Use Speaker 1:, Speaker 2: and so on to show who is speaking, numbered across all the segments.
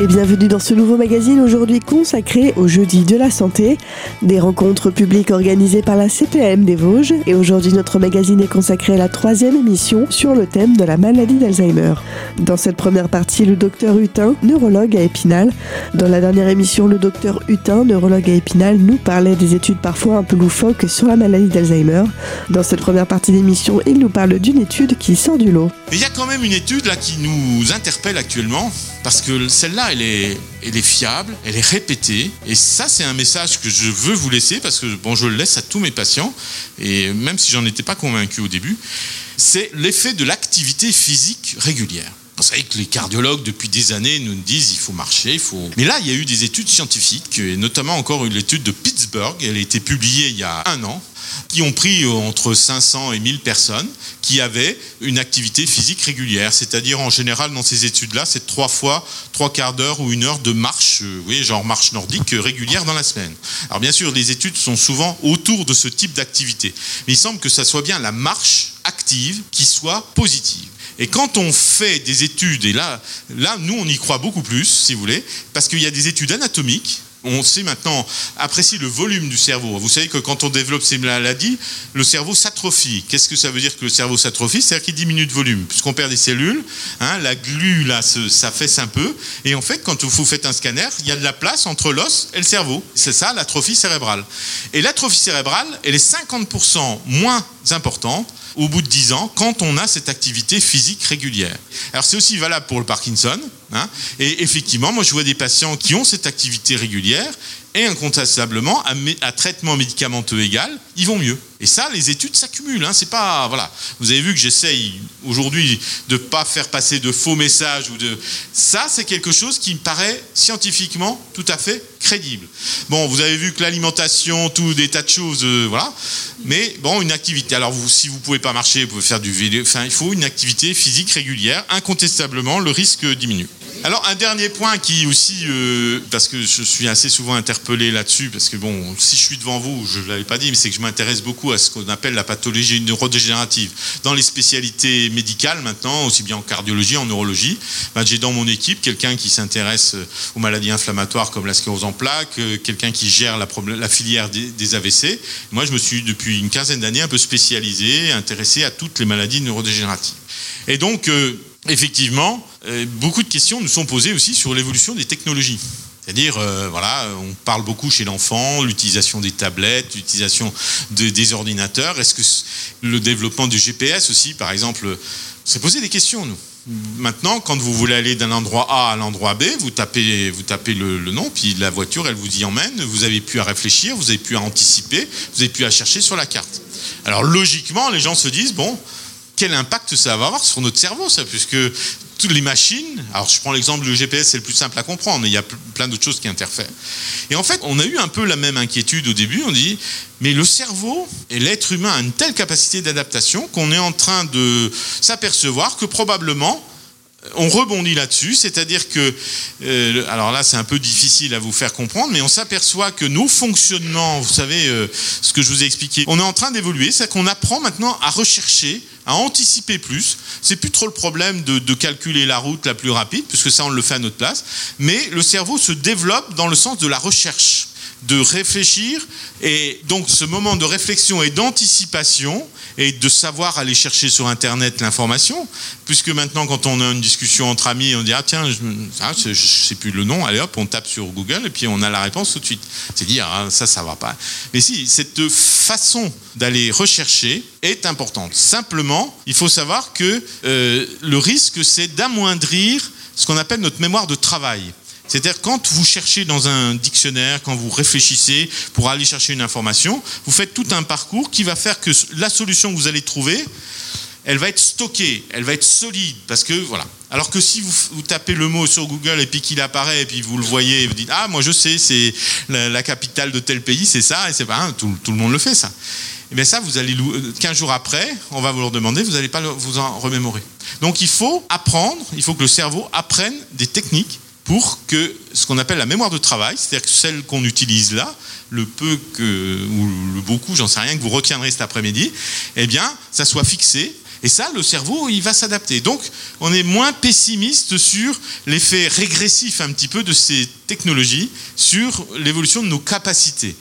Speaker 1: et bienvenue dans ce nouveau magazine aujourd'hui consacré au jeudi de la santé, des rencontres publiques organisées par la CPM des Vosges et aujourd'hui notre magazine est consacré à la troisième émission sur le thème de la maladie d'Alzheimer. Dans cette première partie, le docteur Hutin, neurologue à Épinal. Dans la dernière émission, le docteur Hutin, neurologue à Épinal, nous parlait des études parfois un peu loufoques sur la maladie d'Alzheimer. Dans cette première partie d'émission, il nous parle d'une étude qui sort du lot.
Speaker 2: il y a quand même une étude là qui nous interpelle actuellement parce que celle-là, elle est, elle est fiable, elle est répétée. Et ça, c'est un message que je veux vous laisser parce que bon, je le laisse à tous mes patients. Et même si j'en étais pas convaincu au début, c'est l'effet de l'activité physique régulière. Vous savez que les cardiologues, depuis des années, nous disent il faut marcher, il faut. Mais là, il y a eu des études scientifiques, et notamment encore une étude de Pittsburgh. Elle a été publiée il y a un an qui ont pris euh, entre 500 et 1000 personnes qui avaient une activité physique régulière. C'est-à-dire, en général, dans ces études-là, c'est trois fois, trois quarts d'heure ou une heure de marche, euh, genre marche nordique euh, régulière dans la semaine. Alors, bien sûr, les études sont souvent autour de ce type d'activité. Mais il semble que ça soit bien la marche active qui soit positive. Et quand on fait des études, et là, là, nous, on y croit beaucoup plus, si vous voulez, parce qu'il y a des études anatomiques on sait maintenant apprécier le volume du cerveau. Vous savez que quand on développe ces maladies, le cerveau s'atrophie. Qu'est-ce que ça veut dire que le cerveau s'atrophie? C'est-à-dire qu'il diminue de volume, puisqu'on perd des cellules. Hein, la glu, là, ça fesse un peu. Et en fait, quand vous faites un scanner, il y a de la place entre l'os et le cerveau. C'est ça, l'atrophie cérébrale. Et l'atrophie cérébrale, elle est 50% moins importante au bout de 10 ans quand on a cette activité physique régulière. Alors c'est aussi valable pour le Parkinson. Hein, et effectivement, moi je vois des patients qui ont cette activité régulière et incontestablement, à, traitement médicamenteux égal, ils vont mieux. Et ça, les études s'accumulent. Hein, c'est pas voilà. Vous avez vu que j'essaye aujourd'hui de ne pas faire passer de faux messages ou de. Ça, c'est quelque chose qui me paraît scientifiquement tout à fait crédible. Bon, vous avez vu que l'alimentation, tout des tas de choses, euh, voilà. Mais bon, une activité. Alors, si vous pouvez pas marcher, vous pouvez faire du vélo. Enfin, il faut une activité physique régulière. Incontestablement, le risque diminue. Alors un dernier point qui aussi, euh, parce que je suis assez souvent interpellé là-dessus, parce que bon, si je suis devant vous, je ne l'avais pas dit, mais c'est que je m'intéresse beaucoup à ce qu'on appelle la pathologie neurodégénérative. Dans les spécialités médicales maintenant, aussi bien en cardiologie, en neurologie, ben, j'ai dans mon équipe quelqu'un qui s'intéresse aux maladies inflammatoires comme la sclérose en plaques, euh, quelqu'un qui gère la, filière des, AVC. Moi, je me suis depuis une quinzaine d'années un peu spécialisé, intéressé à toutes les maladies neurodégénératives. Et donc, euh, effectivement, euh, beaucoup de questions nous sont posées aussi sur l'évolution des technologies. C'est-à-dire, euh, voilà, on parle beaucoup chez l'enfant, l'utilisation des tablettes, l'utilisation des ordinateurs. Est-ce que le développement du GPS aussi, par exemple, s'est posé des questions, nous Maintenant, quand vous voulez aller d'un endroit A à l'endroit B, vous tapez, vous tapez le, le, nom, puis la voiture, elle vous y emmène. Vous avez pu à réfléchir, vous avez pu à anticiper, vous avez pu à chercher sur la carte. Alors logiquement, les gens se disent bon, quel impact ça va avoir sur notre cerveau, ça, puisque toutes les machines, alors je prends l'exemple du GPS, c'est le plus simple à comprendre, mais il y a plein d'autres choses qui interfèrent. Et en fait, on a eu un peu la même inquiétude au début, on dit, mais le cerveau et l'être humain a une telle capacité d'adaptation qu'on est en train de s'apercevoir que probablement, on rebondit là-dessus, c'est-à-dire que, euh, alors là c'est un peu difficile à vous faire comprendre, mais on s'aperçoit que nos fonctionnements, vous savez, euh, ce que je vous ai expliqué, on est en train d'évoluer, c'est qu'on apprend maintenant à rechercher, à anticiper plus. C'est plus trop le problème de, de, calculer la route la plus rapide, puisque ça on le fait à notre place, mais le cerveau se développe dans le sens de la recherche de réfléchir. Et donc ce moment de réflexion et d'anticipation et de savoir aller chercher sur Internet l'information, puisque maintenant quand on a une discussion entre amis, on dit ah tiens, je, ah, sais plus le nom, allez hop, on tape sur Google et puis on a la réponse tout de suite. C'est dire ah, ça, ça va pas. Mais si cette façon d'aller rechercher est importante. Simplement, il faut savoir que euh, le risque c'est d'amoindrir ce qu'on appelle notre mémoire de travail. C'est-à-dire quand vous cherchez dans un dictionnaire, quand vous réfléchissez pour aller chercher une information, vous faites tout un parcours qui va faire que la solution que vous allez trouver, elle va être stockée, elle va être solide, parce que voilà. Alors que si vous, tapez le mot sur Google et puis qu'il apparaît et puis vous le voyez, et vous dites ah moi je sais c'est la, capitale de tel pays, c'est ça et c'est pas hein, tout, le monde le fait ça. Et eh bien ça vous allez 15 jours après, on va vous le demander, vous n'allez pas vous en remémorer. Donc il faut apprendre, il faut que le cerveau apprenne des techniques pour que ce qu'on appelle la mémoire de travail, c'est-à-dire que celle qu'on utilise là, le peu que, ou le beaucoup, j'en sais rien, que vous retiendrez cet après-midi, eh bien, ça soit fixé Et ça, le cerveau, il va s'adapter. Donc, on est moins pessimiste sur l'effet régressif un petit peu de ces technologies sur l'évolution de nos capacités.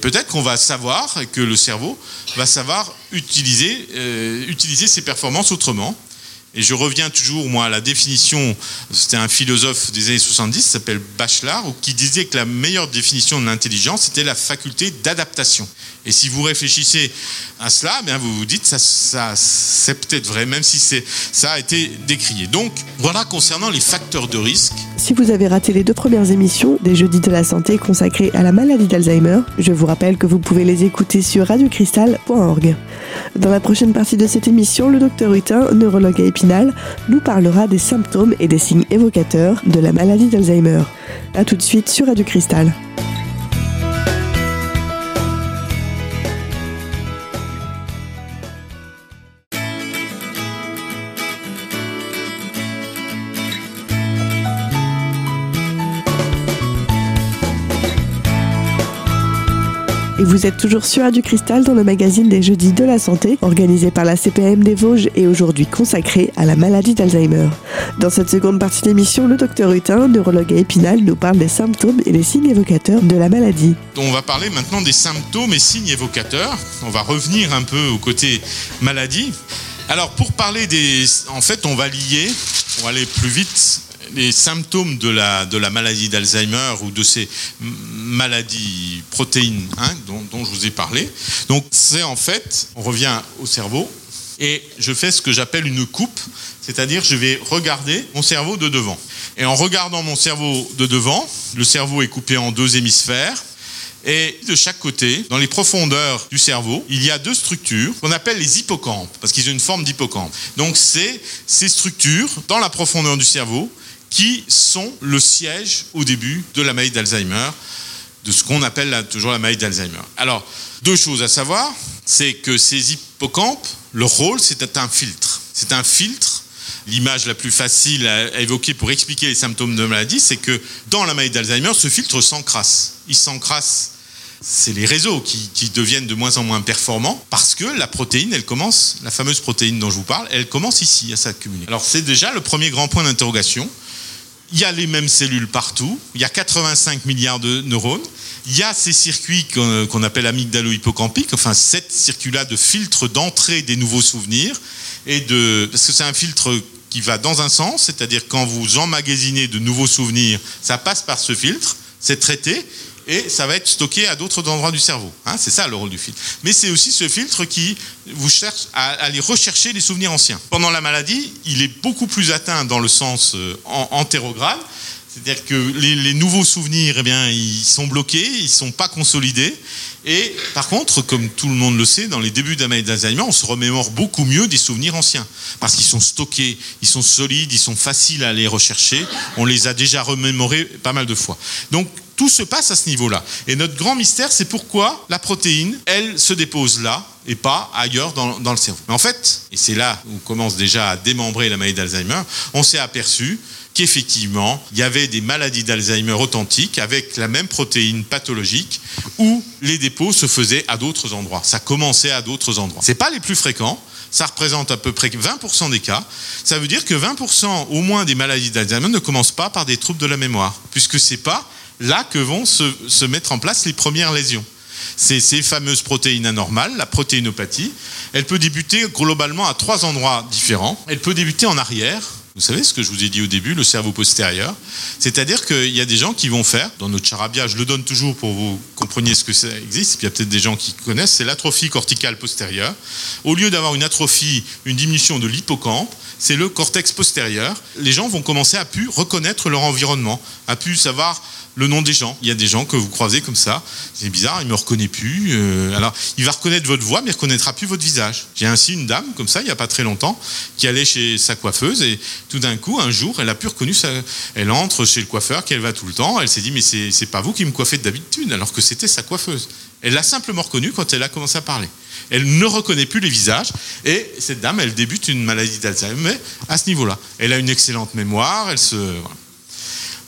Speaker 2: Peut-être qu'on va savoir que le cerveau va savoir utiliser, euh, utiliser ses performances autrement. Et je reviens toujours, moi, à la définition, c'était un philosophe des années 70, qui s'appelle Bachelard, qui disait que la meilleure définition de l'intelligence, c'était la faculté d'adaptation. Et si vous réfléchissez à cela, bien vous vous dites ça, ça c'est peut-être vrai, même si ça a été décrié. Donc voilà concernant les facteurs de risque.
Speaker 1: Si vous avez raté les deux premières émissions des Jeudis de la santé consacrées à la maladie d'Alzheimer, je vous rappelle que vous pouvez les écouter sur radiocristal.org. Dans la prochaine partie de cette émission, le docteur Hutin, neurologue à Nous parlera des symptômes et des signes évocateurs de la maladie d'Alzheimer. A tout de suite sur Radio Cristal. Et vous êtes toujours sur du Cristal dans le magazine des Jeudis de la Santé, organisé par la CPM des Vosges et aujourd'hui consacré à la maladie d'Alzheimer. Dans cette seconde partie de l'émission, le docteur Hutin, neurologue à Épinal, nous parle des symptômes et des signes évocateurs de la maladie.
Speaker 2: On va parler maintenant des symptômes et signes évocateurs. On va revenir un peu au côté maladie. Alors pour parler des... En fait, on va lier, pour aller plus vite, les symptômes de la, de la maladie d'Alzheimer ou de ces maladies protéines hein, dont, dont, je vous ai parlé. Donc c'est en fait, on revient au cerveau et je fais ce que j'appelle une coupe, c'est-à-dire je vais regarder mon cerveau de devant. Et en regardant mon cerveau de devant, le cerveau est coupé en deux hémisphères. Et de chaque côté, dans les profondeurs du cerveau, il y a deux structures qu'on appelle les hippocampes, parce qu'ils ont une forme d'hippocampe. Donc c'est ces structures, dans la profondeur du cerveau, qui sont le siège au début de la maladie d'Alzheimer, de ce qu'on appelle toujours la maladie d'Alzheimer. Alors, deux choses à savoir, c'est que ces hippocampes, leur rôle, c'est un filtre. C'est un filtre. L'image la plus facile à évoquer pour expliquer les symptômes de maladie, c'est que dans la maladie d'Alzheimer, ce filtre s'encrasse. Il s'encrasse c'est les réseaux qui, deviennent de moins en moins performants parce que la protéine, elle commence, la fameuse protéine dont je vous parle, elle commence ici à s'accumuler. Alors c'est déjà le premier grand point d'interrogation. Il y a les mêmes cellules partout, il y a 85 milliards de neurones, il y a ces circuits qu'on qu appelle amygdalo-hippocampiques, enfin cette circuit-là de filtre d'entrée des nouveaux souvenirs, et parce que c'est un filtre qui va dans un sens, c'est-à-dire quand vous emmagasinez de nouveaux souvenirs, ça passe par ce filtre, c'est traité, et ça va être stocké à d'autres endroits du cerveau. Hein, c'est ça le rôle du filtre. Mais c'est aussi ce filtre qui vous cherche à aller rechercher les souvenirs anciens. Pendant la maladie, il est beaucoup plus atteint dans le sens euh, c'est-à-dire que les, nouveaux souvenirs, eh bien, ils sont bloqués, ils ne sont pas consolidés. Et par contre, comme tout le monde le sait, dans les débuts de d'Alzheimer, on se remémore beaucoup mieux des souvenirs anciens. Parce qu'ils sont stockés, ils sont solides, ils sont faciles à aller rechercher. On les a déjà remémorés pas mal de fois. Donc, tout se passe à ce niveau-là. Et notre grand mystère, c'est pourquoi la protéine, elle se dépose là et pas ailleurs dans, le cerveau. Mais en fait, et c'est là où on commence déjà à démembrer la maladie d'Alzheimer, on s'est aperçu qu'effectivement, il y avait des maladies d'Alzheimer authentiques avec la même protéine pathologique où les dépôts se faisaient à d'autres endroits. Ça commençait à d'autres endroits. C'est pas les plus fréquents. Ça représente à peu près 20% des cas. Ça veut dire que 20% au moins des maladies d'Alzheimer ne commencent pas par des troubles de la mémoire, puisque c'est pas là que vont se, mettre en place les premières lésions. C'est ces fameuses protéines anormales, la protéinopathie. Elle peut débuter globalement à trois endroits différents. Elle peut débuter en arrière, vous savez ce que je vous ai dit au début, le cerveau postérieur. C'est-à-dire qu'il y a des gens qui vont faire, dans notre charabia, je le donne toujours pour que vous compreniez ce que ça existe, puis il y a peut-être des gens qui connaissent, c'est l'atrophie corticale postérieure. Au lieu d'avoir une atrophie, une diminution de l'hippocampe, c'est le cortex postérieur. Les gens vont commencer à pu reconnaître leur environnement, à pu savoir le nom des gens. Il y a des gens que vous croisez comme ça. C'est bizarre, il me reconnaît plus. Euh, alors, il va reconnaître votre voix, mais il reconnaîtra plus votre visage. J'ai ainsi une dame comme ça, il n'y a pas très longtemps, qui allait chez sa coiffeuse et tout d'un coup, un jour, elle a pu reconnu. Elle entre chez le coiffeur, qu'elle va tout le temps. Elle s'est dit, mais c'est pas vous qui me coiffez d'habitude, alors que c'était sa coiffeuse. Elle l'a simplement reconnu quand elle a commencé à parler. Elle ne reconnaît plus les visages et cette dame, elle débute une maladie d'Alzheimer à ce niveau-là. Elle a une excellente mémoire, elle se.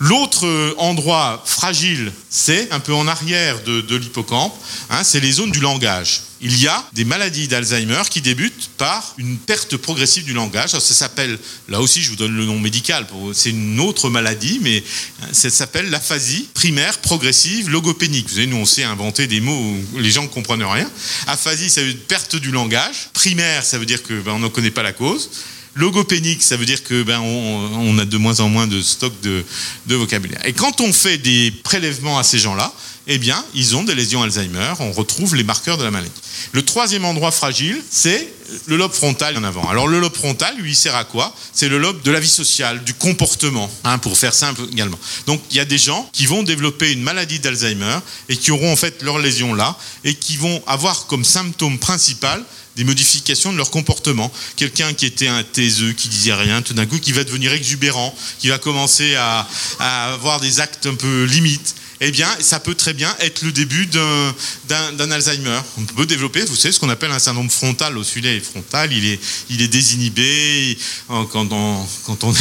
Speaker 2: L'autre euh, endroit fragile, c'est un peu en arrière de, l'hippocampe, hein, c'est les zones du langage. Il y a des maladies d'Alzheimer qui débutent par une perte progressive du langage. ça s'appelle, là aussi je vous donne le nom médical, c'est une autre maladie, mais hein, ça s'appelle l'aphasie primaire progressive logopénique. Vous savez, nous on sait inventer des mots où les gens ne comprennent rien. Aphasie, ça veut dire perte du langage. Primaire, ça veut dire qu'on ben, ne connaît pas la cause. Logopénique, ça veut dire que ben on, a de moins en moins de stock de, vocabulaire. Et quand on fait des prélèvements à ces gens-là, eh bien, ils ont des lésions Alzheimer. On retrouve les marqueurs de la maladie. Le troisième endroit fragile, c'est le lobe frontal en avant. Alors le lobe frontal, lui, il sert à quoi? C'est le lobe de la vie sociale, du comportement, hein, pour faire simple également. Donc il y a des gens qui vont développer une maladie d'Alzheimer et qui auront en fait leur lésion là et qui vont avoir comme symptôme principal des modifications de leur comportement. Quelqu'un qui était un taiseux, qui disait rien, tout d'un coup, qui va devenir exubérant, qui va commencer à, à avoir des actes un peu limites eh bien, ça peut très bien être le début d'un Alzheimer. On peut développer, vous savez, ce qu'on appelle un syndrome frontal. Au sujet frontal, il est, il est désinhibé. Quand on, quand on,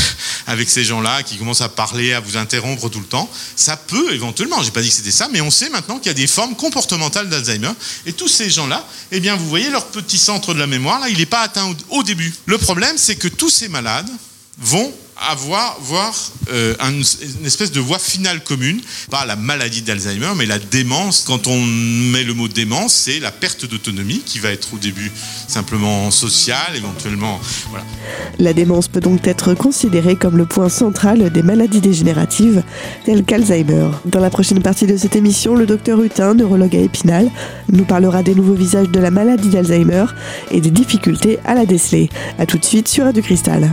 Speaker 2: avec ces gens-là qui commencent à parler, à vous interrompre tout le temps, ça peut éventuellement, j'ai pas dit que c'était ça, mais on sait maintenant qu'il y a des formes comportementales d'Alzheimer. Et tous ces gens-là, eh bien, vous voyez leur petit centre de la mémoire, là, il n'est pas atteint au début. Le problème, c'est que tous ces malades vont avoir voir euh, une espèce de voie finale commune, pas la maladie d'Alzheimer, mais la démence. Quand on met le mot démence, c'est la perte d'autonomie qui va être au début simplement sociale, éventuellement. Voilà.
Speaker 1: La démence peut donc être considérée comme le point central des maladies dégénératives telles qu'Alzheimer. Dans la prochaine partie de cette émission, le docteur Hutin, neurologue à Épinal, nous parlera des nouveaux visages de la maladie d'Alzheimer et des difficultés à la déceler. A tout de suite sur Radio Cristal.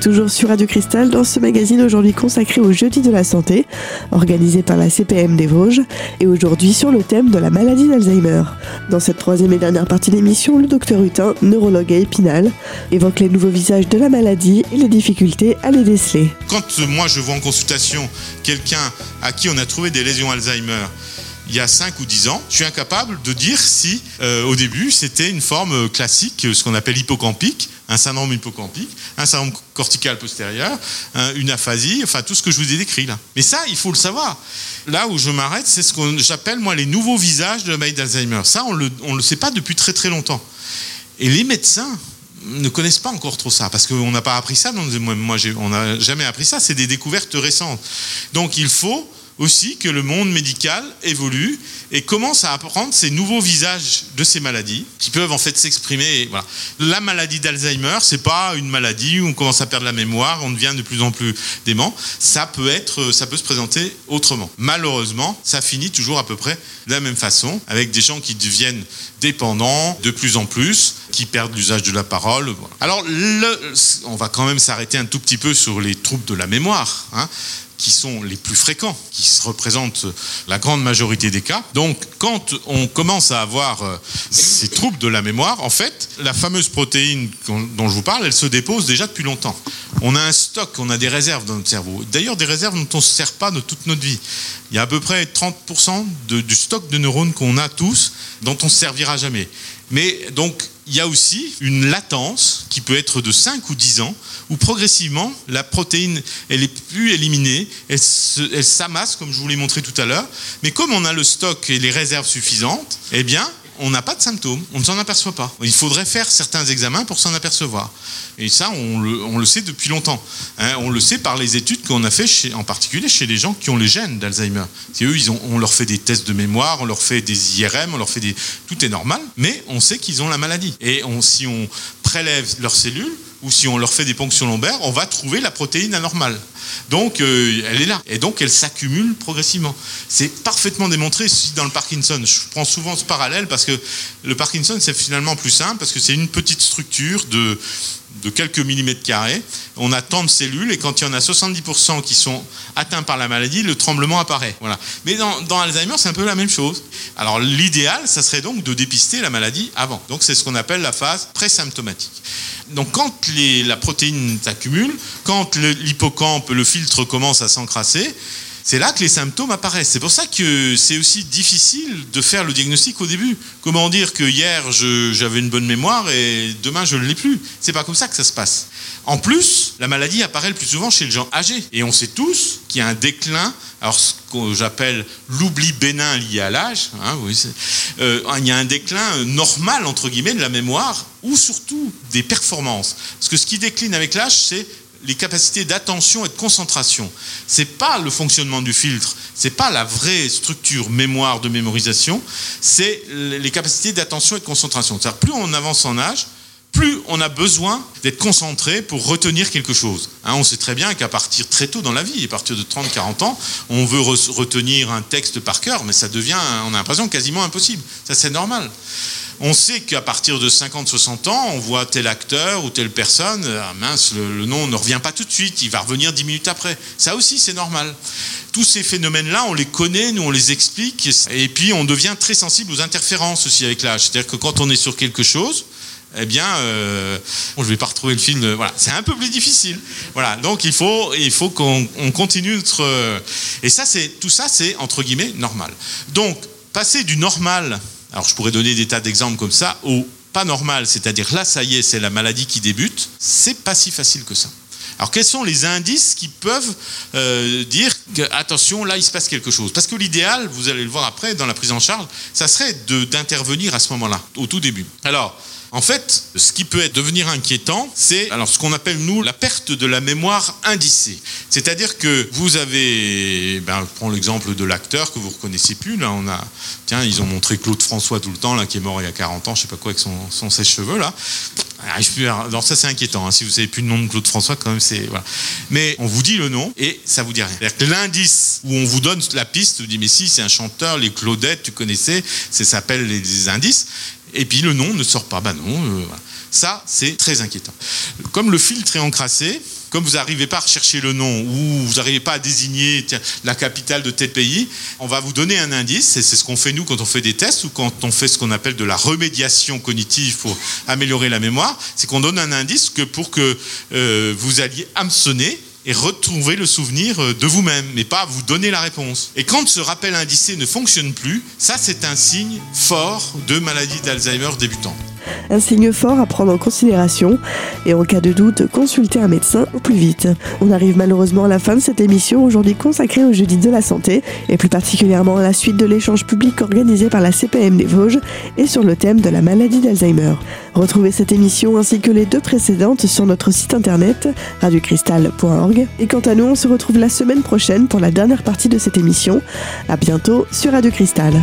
Speaker 1: Toujours sur Radio Cristal dans ce magazine aujourd'hui consacré au jeudi de la santé, organisé par la CPM des Vosges, et aujourd'hui sur le thème de la maladie d'Alzheimer. Dans cette troisième et dernière partie d'émission, le docteur Hutin, neurologue à Épinal, évoque les nouveaux visages de la maladie et les difficultés à les déceler.
Speaker 2: Quand moi je vois en consultation quelqu'un à qui on a trouvé des lésions Alzheimer, il y a 5 ou 10 ans, je suis incapable de dire si euh, au début c'était une forme classique, ce qu'on appelle hippocampique, un syndrome hippocampique, un syndrome cortical postérieur, une aphasie, enfin tout ce que je vous ai décrit là. Mais ça, il faut le savoir. Là où je m'arrête, c'est ce que j'appelle moi les nouveaux visages de la maladie d'Alzheimer. Ça, on le, le sait pas depuis très très longtemps. Et les médecins ne connaissent pas encore trop ça, parce qu'on n'a pas appris ça. Moi, moi on n'a jamais appris ça. C'est des découvertes récentes. Donc il faut aussi que le monde médical évolue et commence à apprendre ces nouveaux visages de ces maladies qui peuvent en fait s'exprimer. La maladie d'Alzheimer, c'est pas une maladie où on commence à perdre la mémoire, on devient de plus en plus dément. Ça peut être, ça peut se présenter autrement. Malheureusement, ça finit toujours à peu près de la même façon, avec des gens qui deviennent dépendants de plus en plus, qui perdent l'usage de la parole. Alors, on va quand même s'arrêter un tout petit peu sur les troubles de la mémoire. Hein qui sont les plus fréquents, qui représentent la grande majorité des cas. Donc, quand on commence à avoir euh, ces troubles de la mémoire, en fait, la fameuse protéine dont je vous parle, elle se dépose déjà depuis longtemps. On a un stock, on a des réserves dans notre cerveau. D'ailleurs, des réserves dont on ne se sert pas de toute notre vie. Il y a à peu près 30% du stock de neurones qu'on a tous dont on ne se servira jamais. Mais donc, il y a aussi une latence qui peut être de 5 ou 10 ans, où progressivement, la protéine, elle est plus éliminée, elle s'amasse, comme je vous l'ai montré tout à l'heure, mais comme on a le stock et les réserves suffisantes, eh bien, on n'a pas de symptômes, on ne s'en aperçoit pas. Il faudrait faire certains examens pour s'en apercevoir. Et ça, on le, sait depuis longtemps. Hein. on le sait par les études qu'on a fait, en particulier chez les gens qui ont les gènes d'Alzheimer. C'est eux, on leur fait des tests de mémoire, on leur fait des IRM, on leur fait des... Tout est normal, mais on sait qu'ils ont la maladie. Et si on prélève leurs cellules, ou si on leur fait des ponctions lombaires, on va trouver la protéine anormale. Donc, euh, elle est là. Et donc, elle s'accumule progressivement. C'est parfaitement démontré dans le Parkinson. Je prends souvent ce parallèle parce que le Parkinson, c'est finalement plus simple parce que c'est une petite structure de de quelques millimètres carrés. On a tant de cellules et quand il y en a 70% qui sont atteints par la maladie, le tremblement apparaît. Voilà. Mais dans, Alzheimer, c'est un peu la même chose. Alors l'idéal, ça serait donc de dépister la maladie avant. Donc c'est ce qu'on appelle la phase présymptomatique. Donc quand les, la protéine s'accumule, quand l'hippocampe, le filtre commence à s'encrasser, c'est là que les symptômes apparaissent. C'est pour ça que c'est aussi difficile de faire le diagnostic au début. Comment dire que hier j'avais une bonne mémoire et demain je ne l'ai plus C'est pas comme ça que ça se passe. En plus, la maladie apparaît le plus souvent chez les gens âgés. Et on sait tous qu'il y a un déclin, alors ce que j'appelle l'oubli bénin lié à l'âge, hein, euh, il y a un déclin normal, entre guillemets, de la mémoire ou surtout des performances. Parce que ce qui décline avec l'âge, c'est les capacités d'attention et de concentration. C'est pas le fonctionnement du filtre, c'est pas la vraie structure mémoire de mémorisation, c'est les capacités d'attention et de concentration. C'est-à-dire plus on avance en âge, plus on a besoin d'être concentré pour retenir quelque chose. Hein, on sait très bien qu'à partir très tôt dans la vie, à partir de 30-40 ans, on veut retenir un texte par cœur, mais ça devient, on a l'impression, quasiment impossible. Ça, c'est normal. On sait qu'à partir de 50-60 ans, on voit tel acteur ou telle personne, ah mince, le, nom ne revient pas tout de suite, il va revenir 10 minutes après. Ça aussi, c'est normal. Tous ces phénomènes-là, on les connaît, nous on les explique, et puis on devient très sensible aux interférences aussi avec l'âge. C'est-à-dire que quand on est sur quelque chose, eh bien, euh, bon, je vais pas retrouver le film. Voilà, c'est un peu plus difficile. Voilà, donc il faut, il faut qu'on continue notre. Et ça, c'est tout ça, c'est entre guillemets normal. Donc, passer du normal alors je pourrais donner des tas d'exemples comme ça, au pas normal, c'est-à-dire là, ça y est, c'est la maladie qui débute, c'est pas si facile que ça. Alors quels sont les indices qui peuvent euh, dire que attention là il se passe quelque chose? Parce que l'idéal, vous allez le voir après dans la prise en charge, ça serait d'intervenir à ce moment-là, au tout début. Alors en fait, ce qui peut devenir inquiétant, c'est alors ce qu'on appelle nous la perte de la mémoire indicée. C'est-à-dire que vous avez, ben, prends l'exemple de l'acteur que vous reconnaissez plus. Là, on a, tiens, ils ont montré Claude François tout le temps, là, qui est mort il y a 40 ans, je sais pas quoi, avec son, son sèche-cheveux là. Alors ça c'est inquiétant. Hein. Si vous savez plus le nom de Claude François, quand même c'est voilà. Mais on vous dit le nom et ça vous dit rien. C'est-à-dire que l'indice où on vous donne la piste, vous dit mais si c'est un chanteur, les Claudettes, tu connaissais, ça s'appelle les indices et puis le nom ne sort pas. Ben non, euh, ça c'est très inquiétant. Comme le filtre est encrassé, comme vous n'arrivez pas à rechercher le nom ou vous n'arrivez pas à désigner la capitale de tel pays, on va vous donner un indice, et c'est ce qu'on fait nous quand on fait des tests ou quand on fait ce qu'on appelle de la remédiation cognitive pour améliorer la mémoire, c'est qu'on donne un indice que pour que euh, vous alliez hameçonner et retrouver le souvenir euh, de vous-même, mais pas vous donner la réponse. Et quand ce rappel indicé ne fonctionne plus, ça c'est un signe fort de maladie d'Alzheimer débutant
Speaker 1: un signe fort à prendre en considération et en cas de doute, consulter un médecin au plus vite. On arrive malheureusement à la fin de cette émission aujourd'hui consacrée au jeudi de la santé et plus particulièrement à la suite de l'échange public organisé par la CPM des Vosges et sur le thème de la maladie d'Alzheimer. Retrouvez cette émission ainsi que les deux précédentes sur notre site internet radiocristal.org et quant à nous, on se retrouve la semaine prochaine pour la dernière partie de cette émission. À bientôt sur Radio Cristal.